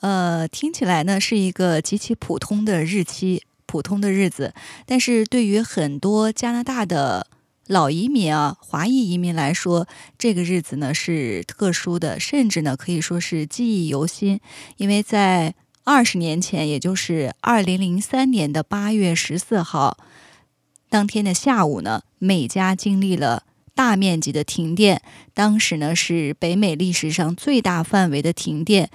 呃，听起来呢是一个极其普通的日期，普通的日子。但是对于很多加拿大的老移民啊，华裔移民来说，这个日子呢是特殊的，甚至呢可以说是记忆犹新。因为在二十年前，也就是二零零三年的八月十四号当天的下午呢，美加经历了大面积的停电，当时呢是北美历史上最大范围的停电。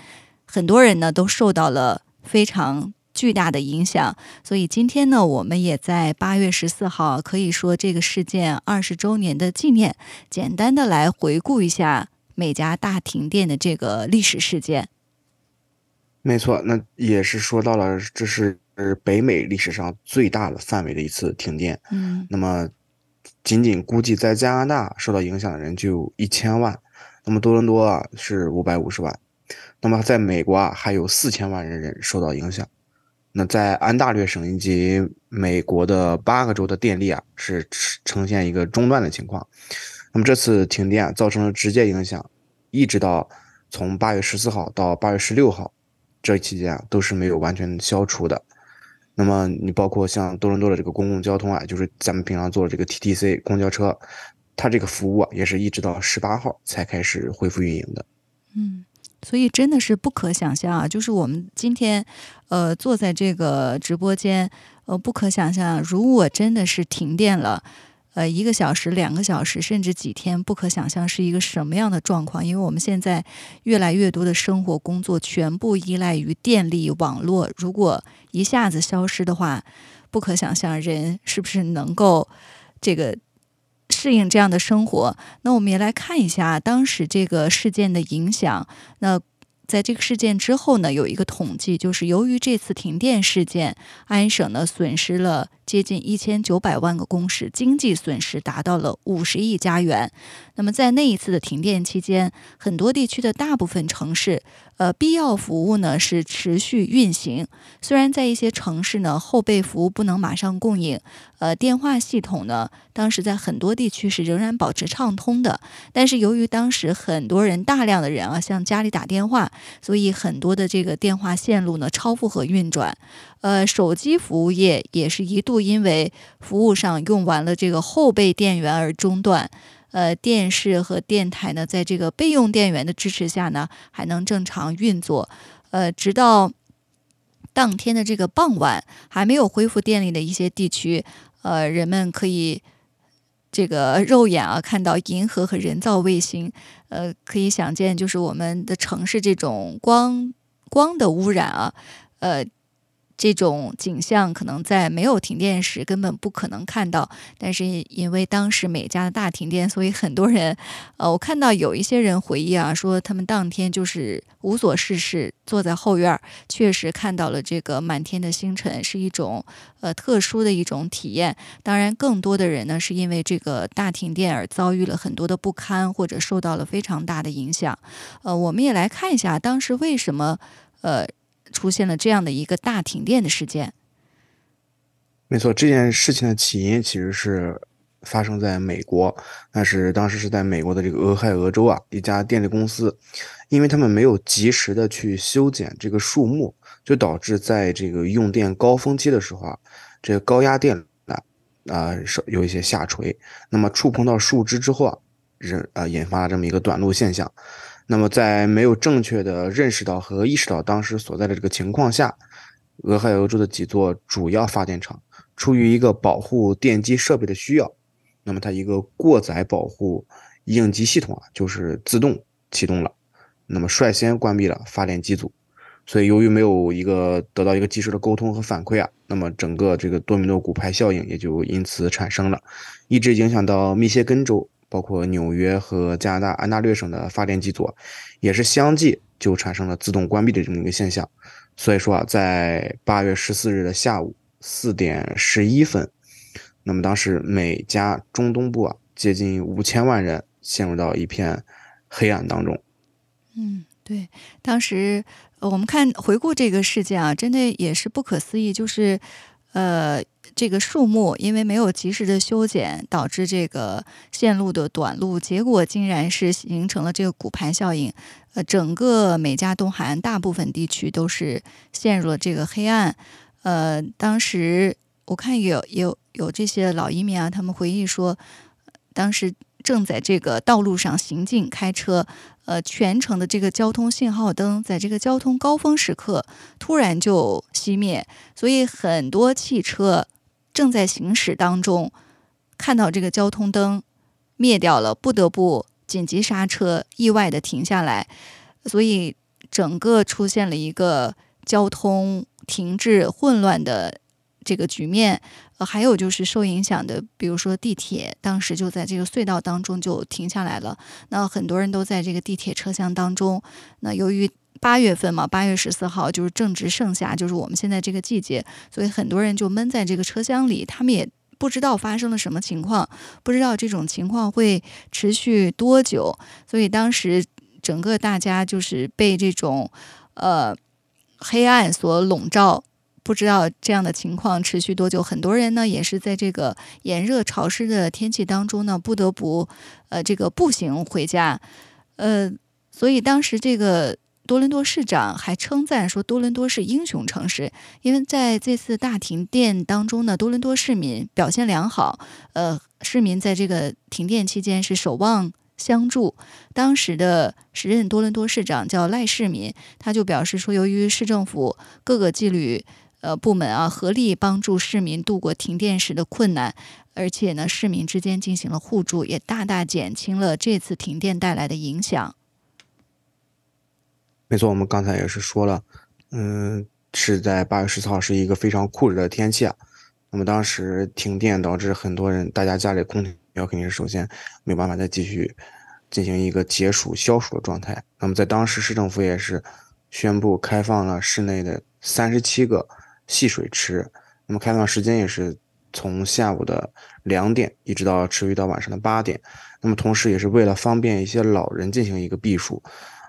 很多人呢都受到了非常巨大的影响，所以今天呢，我们也在八月十四号，可以说这个事件二十周年的纪念，简单的来回顾一下美加大停电的这个历史事件。没错，那也是说到了，这是北美历史上最大的范围的一次停电。嗯，那么仅仅估计在加拿大受到影响的人就一千万，那么多伦多啊是五百五十万。那么，在美国啊，还有四千万人人受到影响。那在安大略省以及美国的八个州的电力啊，是呈现一个中断的情况。那么这次停电造成了直接影响，一直到从八月十四号到八月十六号这期间啊，都是没有完全消除的。那么你包括像多伦多的这个公共交通啊，就是咱们平常坐的这个 TTC 公交车，它这个服务啊，也是一直到十八号才开始恢复运营的。嗯。所以真的是不可想象啊！就是我们今天，呃，坐在这个直播间，呃，不可想象，如果真的是停电了，呃，一个小时、两个小时，甚至几天，不可想象是一个什么样的状况。因为我们现在越来越多的生活、工作全部依赖于电力网络，如果一下子消失的话，不可想象人是不是能够这个。适应这样的生活，那我们也来看一下当时这个事件的影响。那在这个事件之后呢，有一个统计，就是由于这次停电事件，安省呢损失了接近一千九百万个工时，经济损失达到了五十亿加元。那么在那一次的停电期间，很多地区的大部分城市。呃，必要服务呢是持续运行，虽然在一些城市呢后备服务不能马上供应，呃，电话系统呢当时在很多地区是仍然保持畅通的，但是由于当时很多人大量的人啊向家里打电话，所以很多的这个电话线路呢超负荷运转，呃，手机服务业也是一度因为服务上用完了这个后备电源而中断。呃，电视和电台呢，在这个备用电源的支持下呢，还能正常运作。呃，直到当天的这个傍晚，还没有恢复电力的一些地区，呃，人们可以这个肉眼啊看到银河和人造卫星。呃，可以想见，就是我们的城市这种光光的污染啊，呃。这种景象可能在没有停电时根本不可能看到，但是因为当时美加的大停电，所以很多人，呃，我看到有一些人回忆啊，说他们当天就是无所事事，坐在后院儿，确实看到了这个满天的星辰，是一种呃特殊的一种体验。当然，更多的人呢是因为这个大停电而遭遇了很多的不堪，或者受到了非常大的影响。呃，我们也来看一下当时为什么，呃。出现了这样的一个大停电的事件。没错，这件事情的起因其实是发生在美国，那是当时是在美国的这个俄亥俄州啊，一家电力公司，因为他们没有及时的去修剪这个树木，就导致在这个用电高峰期的时候啊，这个高压电缆啊啊有一些下垂，那么触碰到树枝之后啊，人啊引发了这么一个短路现象。那么，在没有正确的认识到和意识到当时所在的这个情况下，俄亥俄州的几座主要发电厂出于一个保护电机设备的需要，那么它一个过载保护应急系统啊，就是自动启动了，那么率先关闭了发电机组。所以，由于没有一个得到一个及时的沟通和反馈啊，那么整个这个多米诺骨牌效应也就因此产生了，一直影响到密歇根州。包括纽约和加拿大安大略省的发电机组，也是相继就产生了自动关闭的这么一个现象。所以说啊，在八月十四日的下午四点十一分，那么当时美加中东部啊，接近五千万人陷入到一片黑暗当中。嗯，对，当时我们看回顾这个事件啊，真的也是不可思议，就是呃。这个树木因为没有及时的修剪，导致这个线路的短路，结果竟然是形成了这个骨牌效应。呃，整个美加东海岸大部分地区都是陷入了这个黑暗。呃，当时我看有有有这些老移民啊，他们回忆说，当时正在这个道路上行进开车，呃，全程的这个交通信号灯在这个交通高峰时刻突然就熄灭，所以很多汽车。正在行驶当中，看到这个交通灯灭掉了，不得不紧急刹车，意外的停下来，所以整个出现了一个交通停滞、混乱的这个局面。呃，还有就是受影响的，比如说地铁，当时就在这个隧道当中就停下来了。那很多人都在这个地铁车厢当中。那由于八月份嘛，八月十四号就是正值盛夏，就是我们现在这个季节，所以很多人就闷在这个车厢里，他们也不知道发生了什么情况，不知道这种情况会持续多久，所以当时整个大家就是被这种呃黑暗所笼罩，不知道这样的情况持续多久。很多人呢也是在这个炎热潮湿的天气当中呢，不得不呃这个步行回家，呃，所以当时这个。多伦多市长还称赞说，多伦多是英雄城市，因为在这次大停电当中呢，多伦多市民表现良好。呃，市民在这个停电期间是守望相助。当时的时任多伦多市长叫赖世民，他就表示说，由于市政府各个纪律呃部门啊合力帮助市民度过停电时的困难，而且呢，市民之间进行了互助，也大大减轻了这次停电带来的影响。没错，我们刚才也是说了，嗯，是在八月十四号是一个非常酷热的天气啊。那么当时停电导致很多人，大家家里空调肯定是首先没办法再继续进行一个解暑消暑的状态。那么在当时市政府也是宣布开放了室内的三十七个戏水池，那么开放时间也是从下午的两点一直到持续到晚上的八点。那么同时也是为了方便一些老人进行一个避暑。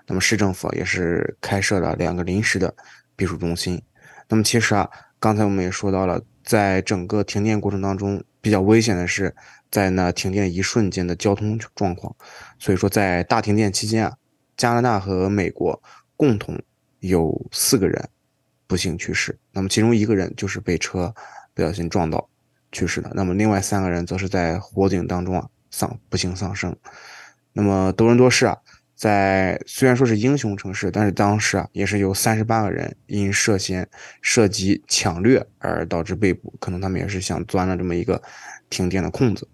那么市政府也是开设了两个临时的避暑中心。那么其实啊，刚才我们也说到了，在整个停电过程当中，比较危险的是在那停电一瞬间的交通状况。所以说，在大停电期间啊，加拿大和美国共同有四个人不幸去世。那么其中一个人就是被车不小心撞到去世的。那么另外三个人则是在火警当中啊丧不幸丧生。那么多伦多市啊。在虽然说是英雄城市，但是当时啊，也是有三十八个人因涉嫌涉及抢掠而导致被捕，可能他们也是想钻了这么一个停电的空子。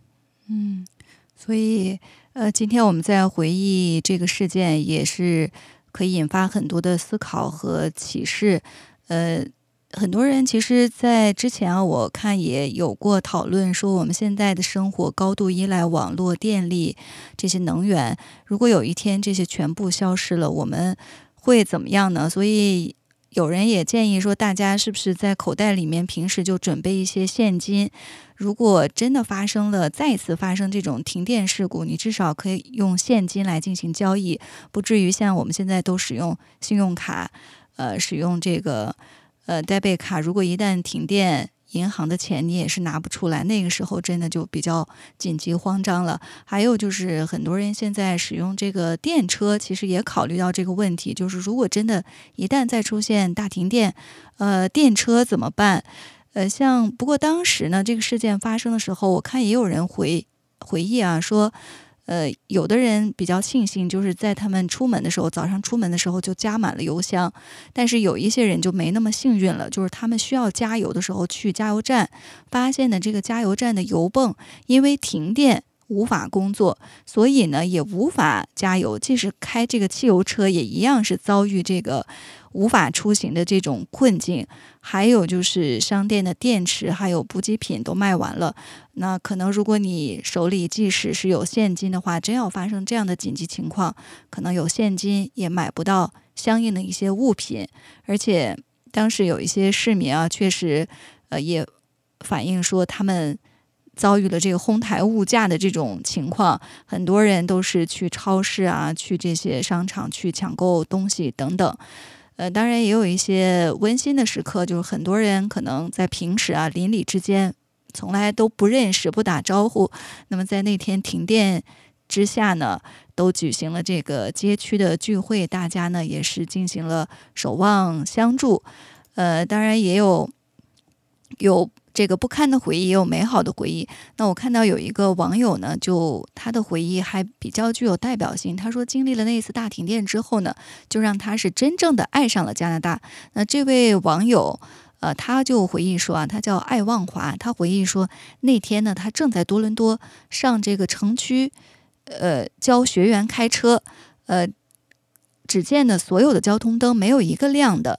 嗯，所以呃，今天我们在回忆这个事件，也是可以引发很多的思考和启示。呃。很多人其实，在之前啊，我看也有过讨论，说我们现在的生活高度依赖网络、电力这些能源，如果有一天这些全部消失了，我们会怎么样呢？所以有人也建议说，大家是不是在口袋里面平时就准备一些现金？如果真的发生了再次发生这种停电事故，你至少可以用现金来进行交易，不至于像我们现在都使用信用卡，呃，使用这个。呃，代贝卡如果一旦停电，银行的钱你也是拿不出来，那个时候真的就比较紧急慌张了。还有就是很多人现在使用这个电车，其实也考虑到这个问题，就是如果真的一旦再出现大停电，呃，电车怎么办？呃，像不过当时呢，这个事件发生的时候，我看也有人回回忆啊，说。呃，有的人比较庆幸，就是在他们出门的时候，早上出门的时候就加满了油箱。但是有一些人就没那么幸运了，就是他们需要加油的时候去加油站，发现呢这个加油站的油泵因为停电无法工作，所以呢也无法加油。即使开这个汽油车，也一样是遭遇这个。无法出行的这种困境，还有就是商店的电池还有补给品都卖完了。那可能如果你手里即使是有现金的话，真要发生这样的紧急情况，可能有现金也买不到相应的一些物品。而且当时有一些市民啊，确实，呃，也反映说他们遭遇了这个哄抬物价的这种情况，很多人都是去超市啊，去这些商场去抢购东西等等。呃，当然也有一些温馨的时刻，就是很多人可能在平时啊邻里之间从来都不认识、不打招呼，那么在那天停电之下呢，都举行了这个街区的聚会，大家呢也是进行了守望相助。呃，当然也有有这个不堪的回忆，也有美好的回忆。那我看到有一个网友呢，就他的回忆还比较具有代表性。他说，经历了那一次大停电之后呢，就让他是真正的爱上了加拿大。那这位网友，呃，他就回忆说啊，他叫艾望华。他回忆说，那天呢，他正在多伦多上这个城区，呃，教学员开车，呃，只见呢，所有的交通灯没有一个亮的。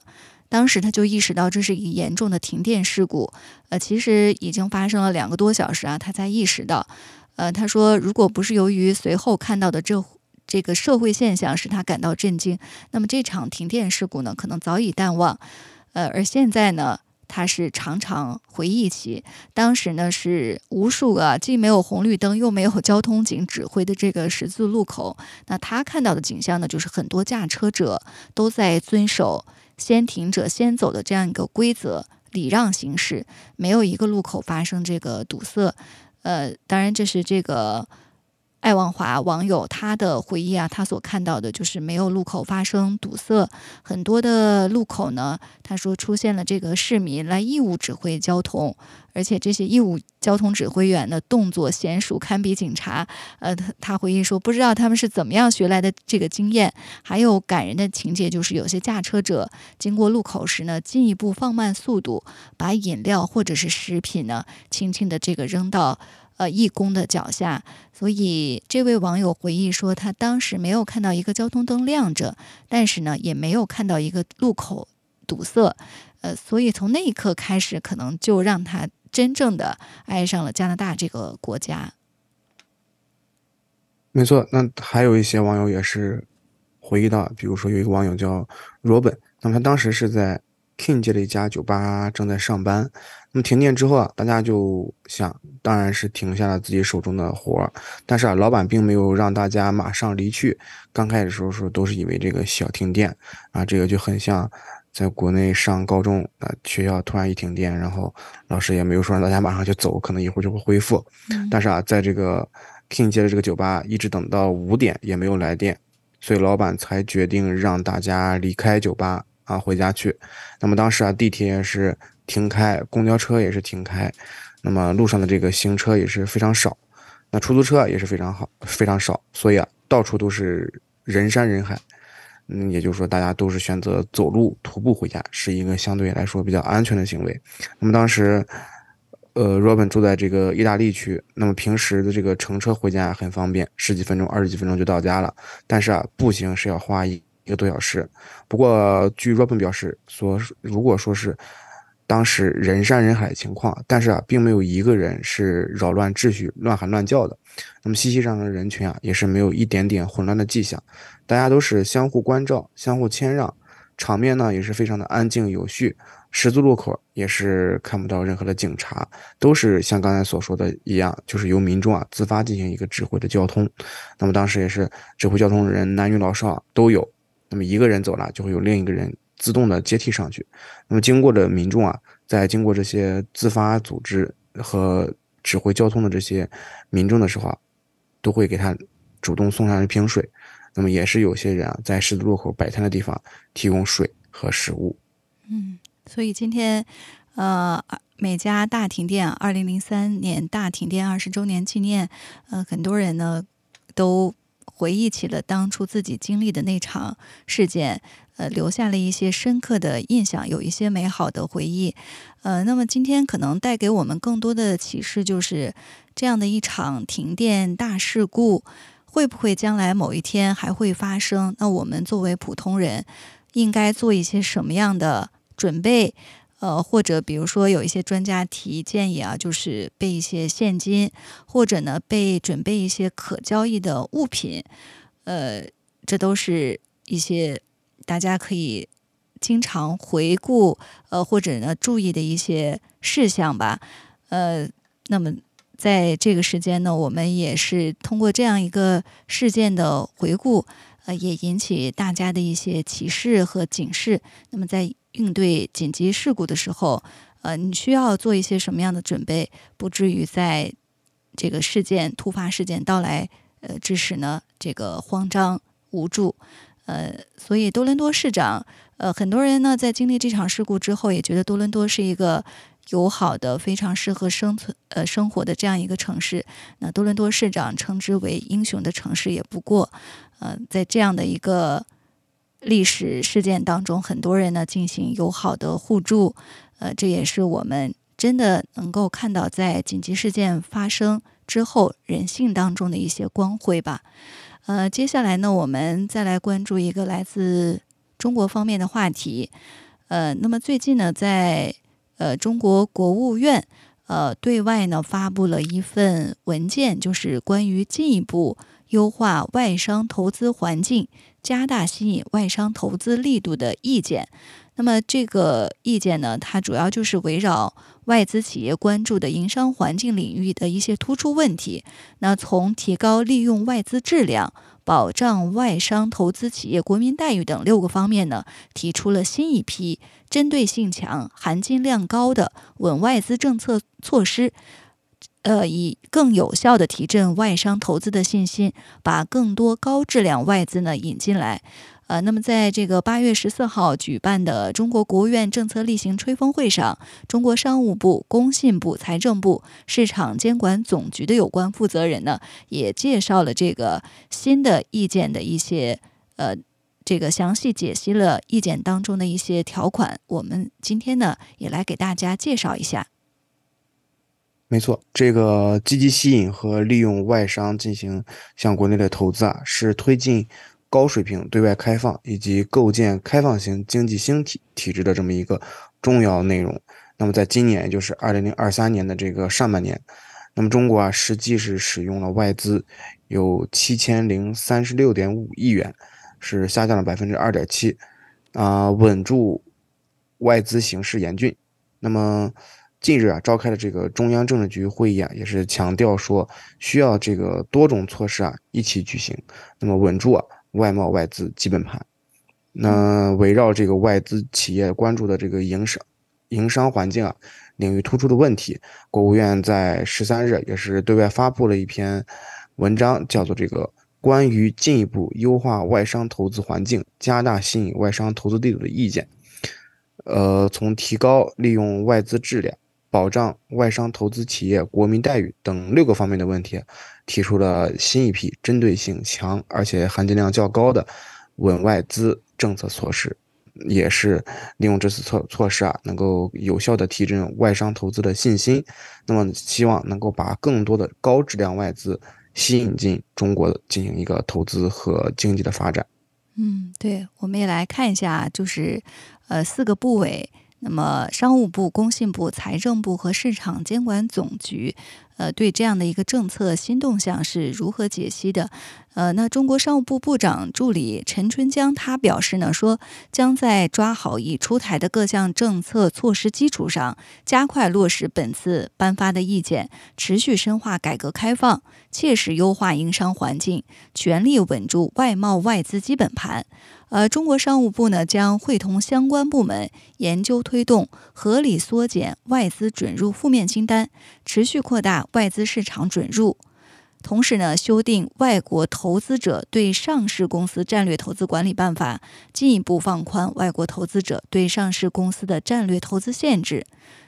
当时他就意识到这是一个严重的停电事故，呃，其实已经发生了两个多小时啊，他才意识到，呃，他说如果不是由于随后看到的这这个社会现象使他感到震惊，那么这场停电事故呢，可能早已淡忘，呃，而现在呢，他是常常回忆起当时呢是无数个既没有红绿灯又没有交通警指挥的这个十字路口，那他看到的景象呢，就是很多驾车者都在遵守。先停者先走的这样一个规则，礼让行驶，没有一个路口发生这个堵塞。呃，当然这是这个。爱望华网友他的回忆啊，他所看到的就是没有路口发生堵塞，很多的路口呢，他说出现了这个市民来义务指挥交通，而且这些义务交通指挥员的动作娴熟堪比警察。呃，他他回忆说，不知道他们是怎么样学来的这个经验。还有感人的情节就是，有些驾车者经过路口时呢，进一步放慢速度，把饮料或者是食品呢，轻轻的这个扔到。呃，义工的脚下，所以这位网友回忆说，他当时没有看到一个交通灯亮着，但是呢，也没有看到一个路口堵塞，呃，所以从那一刻开始，可能就让他真正的爱上了加拿大这个国家。没错，那还有一些网友也是回忆到，比如说有一个网友叫罗本，那么他当时是在。King 街的一家酒吧正在上班，那么停电之后啊，大家就想，当然是停下了自己手中的活儿，但是啊，老板并没有让大家马上离去。刚开始的时候说都是以为这个小停电啊，这个就很像在国内上高中啊，学校突然一停电，然后老师也没有说让大家马上就走，可能一会儿就会恢复。但是啊，在这个 King 街的这个酒吧一直等到五点也没有来电，所以老板才决定让大家离开酒吧。啊，回家去。那么当时啊，地铁也是停开，公交车也是停开，那么路上的这个行车也是非常少，那出租车也是非常好，非常少。所以啊，到处都是人山人海。嗯，也就是说，大家都是选择走路、徒步回家，是一个相对来说比较安全的行为。那么当时，呃，Robin 住在这个意大利区，那么平时的这个乘车回家很方便，十几分钟、二十几分钟就到家了。但是啊，步行是要花一。一个多小时，不过据 Robin 表示说，如果说是当时人山人海的情况，但是啊，并没有一个人是扰乱秩序、乱喊乱叫的。那么熙熙攘攘的人群啊，也是没有一点点混乱的迹象，大家都是相互关照、相互谦让，场面呢也是非常的安静有序。十字路口也是看不到任何的警察，都是像刚才所说的一样，就是由民众啊自发进行一个指挥的交通。那么当时也是指挥交通的人，男女老少都有。那么一个人走了，就会有另一个人自动的接替上去。那么经过的民众啊，在经过这些自发组织和指挥交通的这些民众的时候啊，都会给他主动送上一瓶水。那么也是有些人啊，在十字路口摆摊的地方提供水和食物。嗯，所以今天，呃，美加大停电，二零零三年大停电二十周年纪念，呃，很多人呢都。回忆起了当初自己经历的那场事件，呃，留下了一些深刻的印象，有一些美好的回忆。呃，那么今天可能带给我们更多的启示，就是这样的一场停电大事故，会不会将来某一天还会发生？那我们作为普通人，应该做一些什么样的准备？呃，或者比如说有一些专家提建议啊，就是备一些现金，或者呢备准备一些可交易的物品，呃，这都是一些大家可以经常回顾呃或者呢注意的一些事项吧。呃，那么在这个时间呢，我们也是通过这样一个事件的回顾，呃，也引起大家的一些启示和警示。那么在应对紧急事故的时候，呃，你需要做一些什么样的准备，不至于在这个事件突发事件到来，呃，致使呢这个慌张无助。呃，所以多伦多市长，呃，很多人呢在经历这场事故之后，也觉得多伦多是一个友好的、非常适合生存呃生活的这样一个城市。那多伦多市长称之为英雄的城市也不过，呃，在这样的一个历史事件当中，很多人呢进行友好的互助，呃，这也是我们真的能够看到在紧急事件发生之后人性当中的一些光辉吧。呃，接下来呢，我们再来关注一个来自中国方面的话题。呃，那么最近呢，在呃中国国务院呃对外呢发布了一份文件，就是关于进一步优化外商投资环境、加大吸引外商投资力度的意见。那么这个意见呢，它主要就是围绕外资企业关注的营商环境领域的一些突出问题。那从提高利用外资质量、保障外商投资企业国民待遇等六个方面呢，提出了新一批针对性强、含金量高的稳外资政策措施，呃，以更有效的提振外商投资的信心，把更多高质量外资呢引进来。呃，那么在这个八月十四号举办的中国国务院政策例行吹风会上，中国商务部、工信部、财政部、市场监管总局的有关负责人呢，也介绍了这个新的意见的一些呃，这个详细解析了意见当中的一些条款。我们今天呢，也来给大家介绍一下。没错，这个积极吸引和利用外商进行向国内的投资啊，是推进。高水平对外开放以及构建开放型经济新体体制的这么一个重要内容。那么，在今年，也就是二零零二三年的这个上半年，那么中国啊，实际是使用了外资有七千零三十六点五亿元，是下降了百分之二点七，啊，稳住外资形势严峻。那么，近日啊，召开的这个中央政治局会议啊，也是强调说，需要这个多种措施啊一起举行，那么稳住啊。外贸外资基本盘，那围绕这个外资企业关注的这个营商营商环境啊领域突出的问题，国务院在十三日也是对外发布了一篇文章，叫做《这个关于进一步优化外商投资环境、加大吸引外商投资力度的意见》。呃，从提高利用外资质量。保障外商投资企业国民待遇等六个方面的问题，提出了新一批针对性强而且含金量较高的稳外资政策措施，也是利用这次措措施啊，能够有效的提振外商投资的信心。那么，希望能够把更多的高质量外资吸引进中国进行一个投资和经济的发展。嗯，对，我们也来看一下，就是呃四个部委。那么，商务部、工信部、财政部和市场监管总局，呃，对这样的一个政策新动向是如何解析的？呃，那中国商务部部长助理陈春江他表示呢，说将在抓好已出台的各项政策措施基础上，加快落实本次颁发的意见，持续深化改革开放，切实优化营商环境，全力稳住外贸外资基本盘。呃，中国商务部呢将会同相关部门研究推动合理缩减外资准入负面清单，持续扩大外资市场准入。同时呢，修订《外国投资者对上市公司战略投资管理办法》，进一步放宽外国投资者对上市公司的战略投资限制。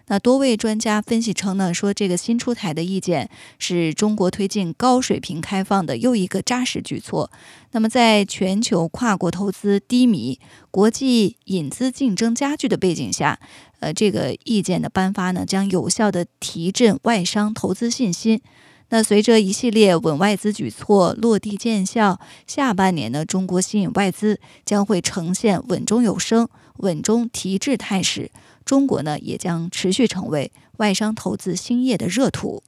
那多位专家分析称呢，说这个新出台的意见是中国推进高水平开放的又一个扎实举措。那么，在全球跨国投资低迷、国际引资竞争加剧的背景下，呃，这个意见的颁发呢，将有效的提振外商投资信心。那随着一系列稳外资举措落地见效，下半年呢，中国吸引外资将会呈现稳中有升、稳中提质态势。中国呢，也将持续成为外商投资兴业的热土。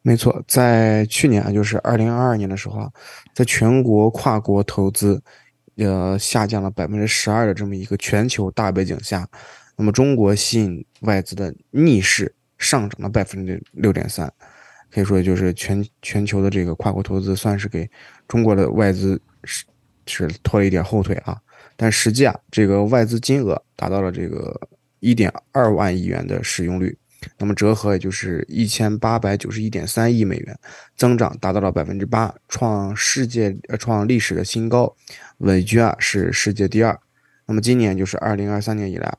没错，在去年啊，就是二零二二年的时候啊，在全国跨国投资呃下降了百分之十二的这么一个全球大背景下，那么中国吸引外资的逆势上涨了百分之六点三，可以说就是全全球的这个跨国投资算是给中国的外资是是拖了一点后腿啊。但实际啊，这个外资金额达到了这个一点二万亿元的使用率。那么折合也就是一千八百九十一点三亿美元，增长达到了百分之八，创世界呃创历史的新高，稳居啊是世界第二。那么今年就是二零二三年以来，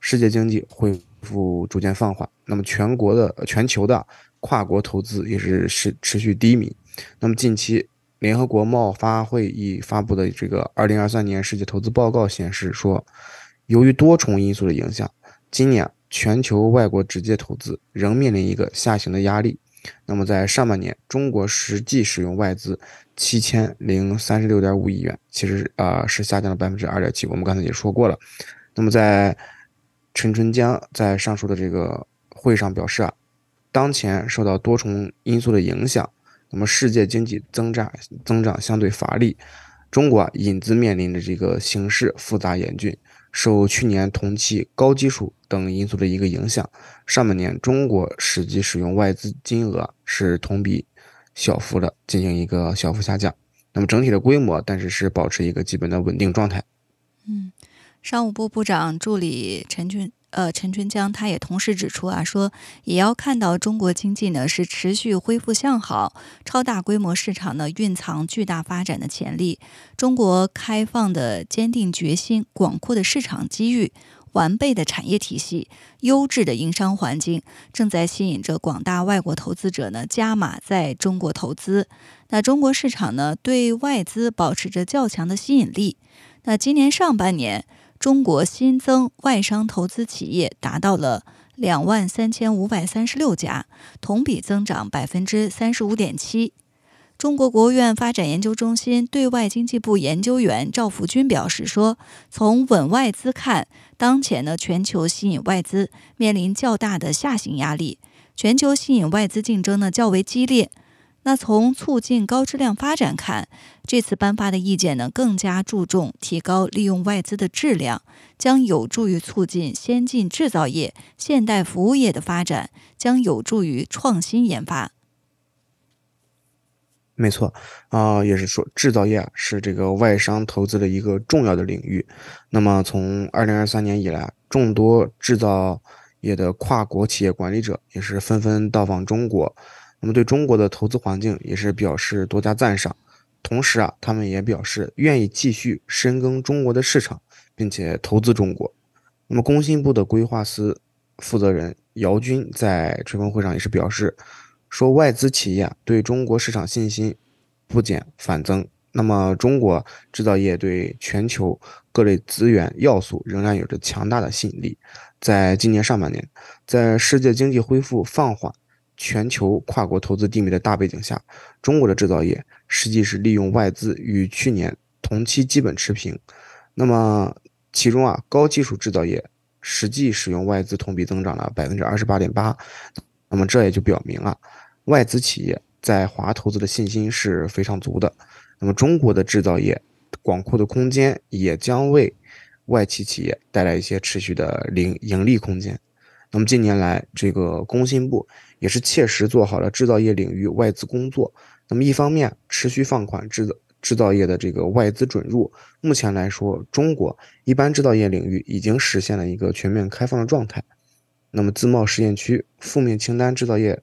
世界经济恢复逐渐放缓，那么全国的全球的跨国投资也是是持续低迷。那么近期联合国贸发会议发布的这个二零二三年世界投资报告显示说，由于多重因素的影响，今年。全球外国直接投资仍面临一个下行的压力。那么在上半年，中国实际使用外资七千零三十六点五亿元，其实啊是下降了百分之二点七。我们刚才也说过了。那么在陈春江在上述的这个会上表示啊，当前受到多重因素的影响，那么世界经济增长增长相对乏力，中国啊引资面临着这个形势复杂严峻。受去年同期高基数等因素的一个影响，上半年中国实际使用外资金额是同比小幅的进行一个小幅下降。那么整体的规模，但是是保持一个基本的稳定状态。嗯，商务部部长助理陈俊。呃，陈春江他也同时指出啊，说也要看到中国经济呢是持续恢复向好，超大规模市场呢蕴藏巨大发展的潜力，中国开放的坚定决心、广阔的市场机遇、完备的产业体系、优质的营商环境，正在吸引着广大外国投资者呢加码在中国投资。那中国市场呢对外资保持着较强的吸引力。那今年上半年。中国新增外商投资企业达到了两万三千五百三十六家，同比增长百分之三十五点七。中国国务院发展研究中心对外经济部研究员赵福军表示说：“从稳外资看，当前呢全球吸引外资面临较大的下行压力，全球吸引外资竞争呢较为激烈。”那从促进高质量发展看，这次颁发的意见呢，更加注重提高利用外资的质量，将有助于促进先进制造业、现代服务业的发展，将有助于创新研发。没错，啊，也是说制造业是这个外商投资的一个重要的领域。那么从二零二三年以来，众多制造业的跨国企业管理者也是纷纷到访中国。那么对中国的投资环境也是表示多加赞赏，同时啊，他们也表示愿意继续深耕中国的市场，并且投资中国。那么工信部的规划司负责人姚军在吹风会上也是表示，说外资企业对中国市场信心不减反增。那么中国制造业对全球各类资源要素仍然有着强大的吸引力。在今年上半年，在世界经济恢复放缓。全球跨国投资低迷的大背景下，中国的制造业实际是利用外资与去年同期基本持平。那么其中啊，高技术制造业实际使用外资同比增长了百分之二十八点八。那么这也就表明啊，外资企业在华投资的信心是非常足的。那么中国的制造业广阔的空间也将为外企企业带来一些持续的零盈利空间。那么近年来，这个工信部也是切实做好了制造业领域外资工作。那么一方面持续放宽制造制造业的这个外资准入。目前来说，中国一般制造业领域已经实现了一个全面开放的状态。那么自贸试验区负面清单制造业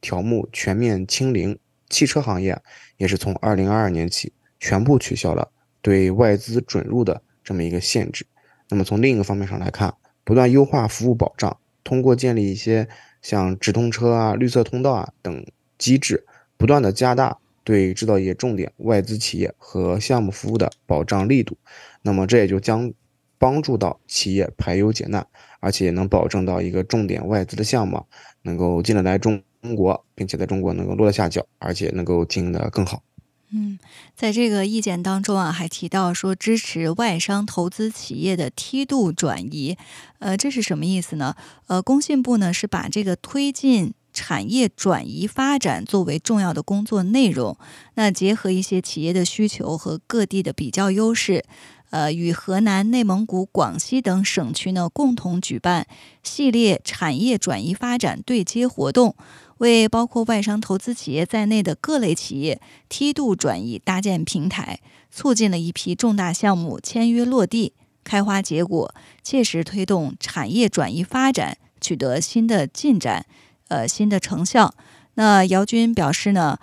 条目全面清零，汽车行业也是从二零二二年起全部取消了对外资准入的这么一个限制。那么从另一个方面上来看，不断优化服务保障。通过建立一些像直通车啊、绿色通道啊等机制，不断的加大对制造业重点外资企业和项目服务的保障力度，那么这也就将帮助到企业排忧解难，而且也能保证到一个重点外资的项目能够进得来中国，并且在中国能够落得下脚，而且能够经营得更好。嗯，在这个意见当中啊，还提到说支持外商投资企业的梯度转移，呃，这是什么意思呢？呃，工信部呢是把这个推进。产业转移发展作为重要的工作内容。那结合一些企业的需求和各地的比较优势，呃，与河南、内蒙古、广西等省区呢共同举办系列产业转移发展对接活动，为包括外商投资企业在内的各类企业梯度转移搭建平台，促进了一批重大项目签约落地。开花结果，切实推动产业转移发展取得新的进展，呃，新的成效。那姚军表示呢，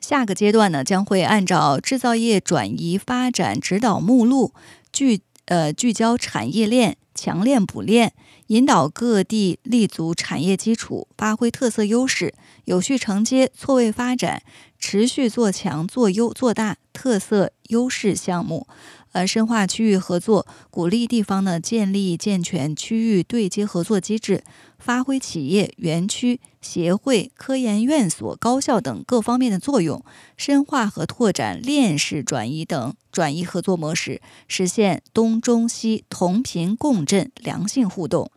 下个阶段呢将会按照制造业转移发展指导目录，聚呃聚焦产业链，强链补链，引导各地立足产业基础，发挥特色优势，有序承接错位发展，持续做强做优做大特色优势项目。呃，深化区域合作，鼓励地方呢建立健全区域对接合作机制，发挥企业、园区、协会、科研院所、高校等各方面的作用，深化和拓展链式转移等转移合作模式，实现东中西同频共振、良性互动。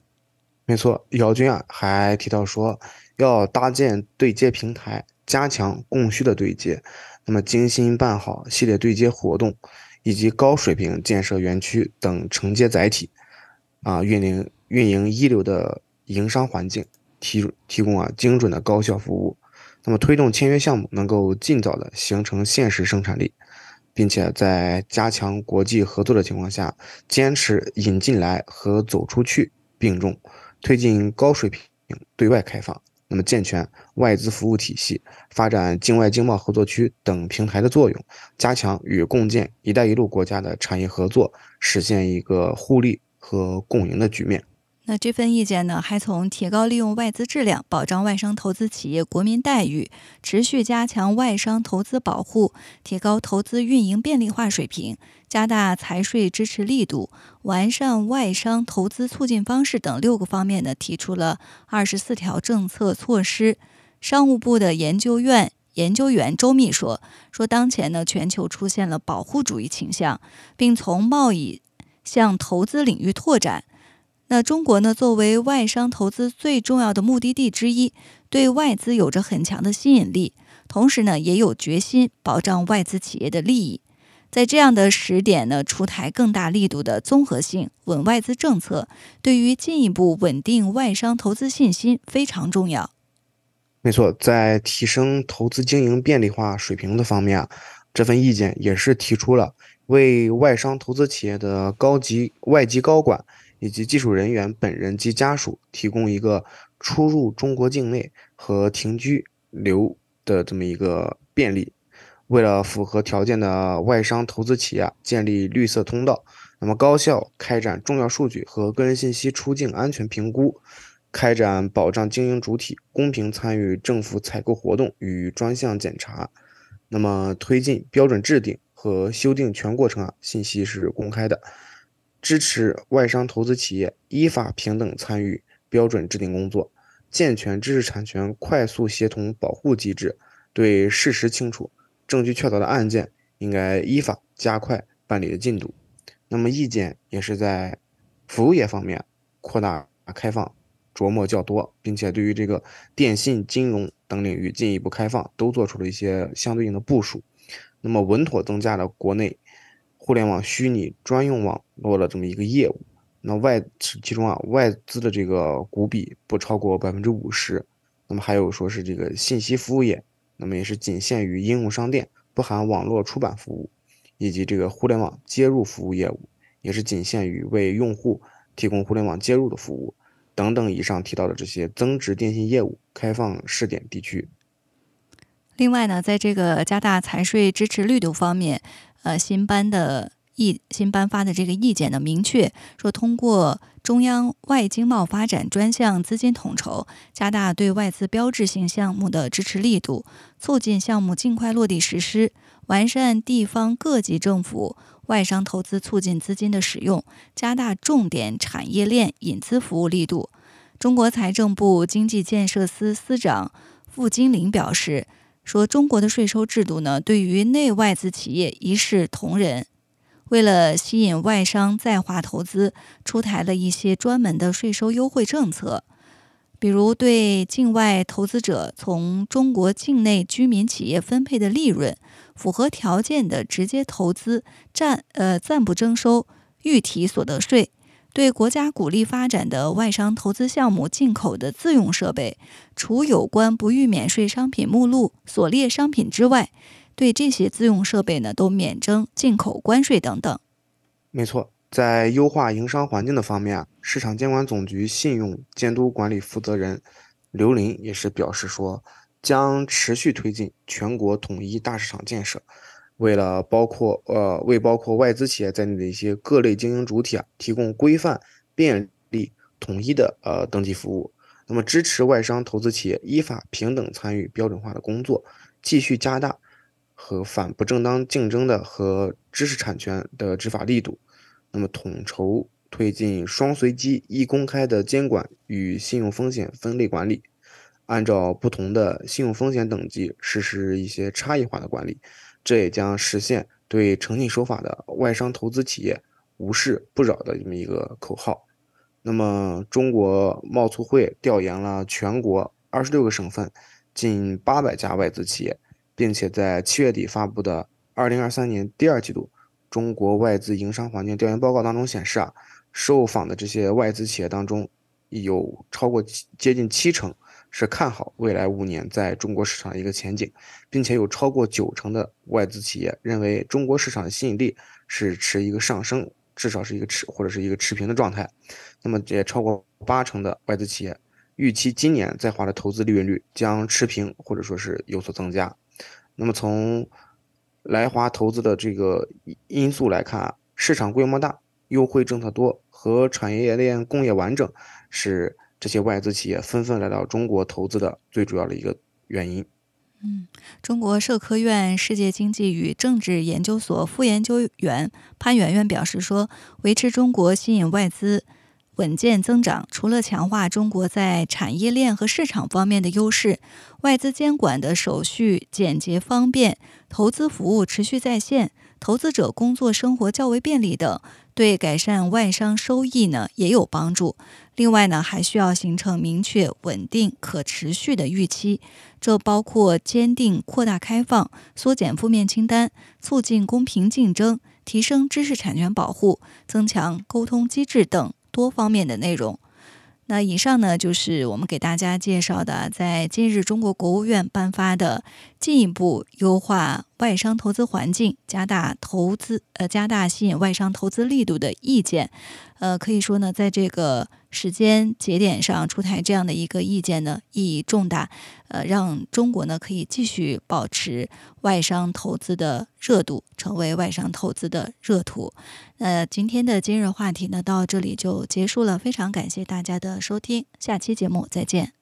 没错，姚军啊还提到说，要搭建对接平台，加强供需的对接，那么精心办好系列对接活动。以及高水平建设园区等承接载体，啊，运营运营一流的营商环境，提提供啊精准的高效服务，那么推动签约项目能够尽早的形成现实生产力，并且在加强国际合作的情况下，坚持引进来和走出去并重，推进高水平对外开放。那么健全外资服务体系，发展境外经贸合作区等平台的作用，加强与共建“一带一路”国家的产业合作，实现一个互利和共赢的局面。那这份意见呢，还从提高利用外资质量、保障外商投资企业国民待遇、持续加强外商投资保护、提高投资运营便利化水平、加大财税支持力度、完善外商投资促进方式等六个方面呢，提出了二十四条政策措施。商务部的研究院研究员周密说：“说当前呢，全球出现了保护主义倾向，并从贸易向投资领域拓展。”那中国呢？作为外商投资最重要的目的地之一，对外资有着很强的吸引力，同时呢，也有决心保障外资企业的利益。在这样的时点呢，出台更大力度的综合性稳外资政策，对于进一步稳定外商投资信心非常重要。没错，在提升投资经营便利化水平的方面啊，这份意见也是提出了为外商投资企业的高级外籍高管。以及技术人员本人及家属提供一个出入中国境内和停居留的这么一个便利。为了符合条件的外商投资企业建立绿色通道，那么高效开展重要数据和个人信息出境安全评估，开展保障经营主体公平参与政府采购活动与专项检查。那么推进标准制定和修订全过程啊，信息是公开的。支持外商投资企业依法平等参与标准制定工作，健全知识产权快速协同保护机制。对事实清楚、证据确凿的案件，应该依法加快办理的进度。那么，意见也是在服务业方面扩大开放琢磨较多，并且对于这个电信、金融等领域进一步开放，都做出了一些相对应的部署。那么，稳妥增加了国内。互联网虚拟专用网络的这么一个业务，那外其中啊外资的这个股比不超过百分之五十，那么还有说是这个信息服务业，那么也是仅限于应用商店，不含网络出版服务，以及这个互联网接入服务业务，也是仅限于为用户提供互联网接入的服务，等等以上提到的这些增值电信业务开放试点地区。另外呢，在这个加大财税支持力度方面。呃，新颁的意新颁发的这个意见呢，明确说，通过中央外经贸发展专项资金统筹，加大对外资标志性项目的支持力度，促进项目尽快落地实施，完善地方各级政府外商投资促进资金的使用，加大重点产业链引资服务力度。中国财政部经济建设司司长傅金玲表示。说中国的税收制度呢，对于内外资企业一视同仁。为了吸引外商在华投资，出台了一些专门的税收优惠政策，比如对境外投资者从中国境内居民企业分配的利润，符合条件的直接投资暂呃暂不征收预提所得税；对国家鼓励发展的外商投资项目进口的自用设备，除有关不予免税商品目录所列商品之外，对这些自用设备呢都免征进口关税等等。没错。在优化营商环境的方面啊，市场监管总局信用监督管理负责人刘林也是表示说，将持续推进全国统一大市场建设，为了包括呃为包括外资企业在内的一些各类经营主体啊提供规范、便利、统一的呃登记服务。那么，支持外商投资企业依法平等参与标准化的工作，继续加大和反不正当竞争的和知识产权的执法力度。那么，统筹推进双随机、一公开的监管与信用风险分类管理，按照不同的信用风险等级实施一些差异化的管理，这也将实现对诚信守法的外商投资企业无事不扰的这么一个口号。那么，中国贸促会调研了全国二十六个省份近八百家外资企业，并且在七月底发布的二零二三年第二季度。中国外资营商环境调研报告当中显示啊，受访的这些外资企业当中，有超过接近七成是看好未来五年在中国市场的一个前景，并且有超过九成的外资企业认为中国市场的吸引力是持一个上升，至少是一个持或者是一个持平的状态。那么也超过八成的外资企业预期今年在华的投资利润率将持平或者说是有所增加。那么从来华投资的这个因素来看，市场规模大、优惠政策多和产业链工业完整，是这些外资企业纷纷来到中国投资的最主要的一个原因。嗯，中国社科院世界经济与政治研究所副研究员潘媛媛表示说：“维持中国吸引外资。”稳健增长，除了强化中国在产业链和市场方面的优势，外资监管的手续简洁方便，投资服务持续在线，投资者工作生活较为便利等，对改善外商收益呢也有帮助。另外呢，还需要形成明确、稳定、可持续的预期，这包括坚定扩大开放、缩减负面清单、促进公平竞争、提升知识产权保护、增强沟通机制等。多方面的内容。那以上呢，就是我们给大家介绍的，在近日中国国务院颁发的进一步优化外商投资环境、加大投资呃加大吸引外商投资力度的意见。呃，可以说呢，在这个时间节点上出台这样的一个意见呢，意义重大。呃，让中国呢可以继续保持外商投资的热度，成为外商投资的热土。那今天的今日话题呢，到这里就结束了。非常感谢大家的收听，下期节目再见。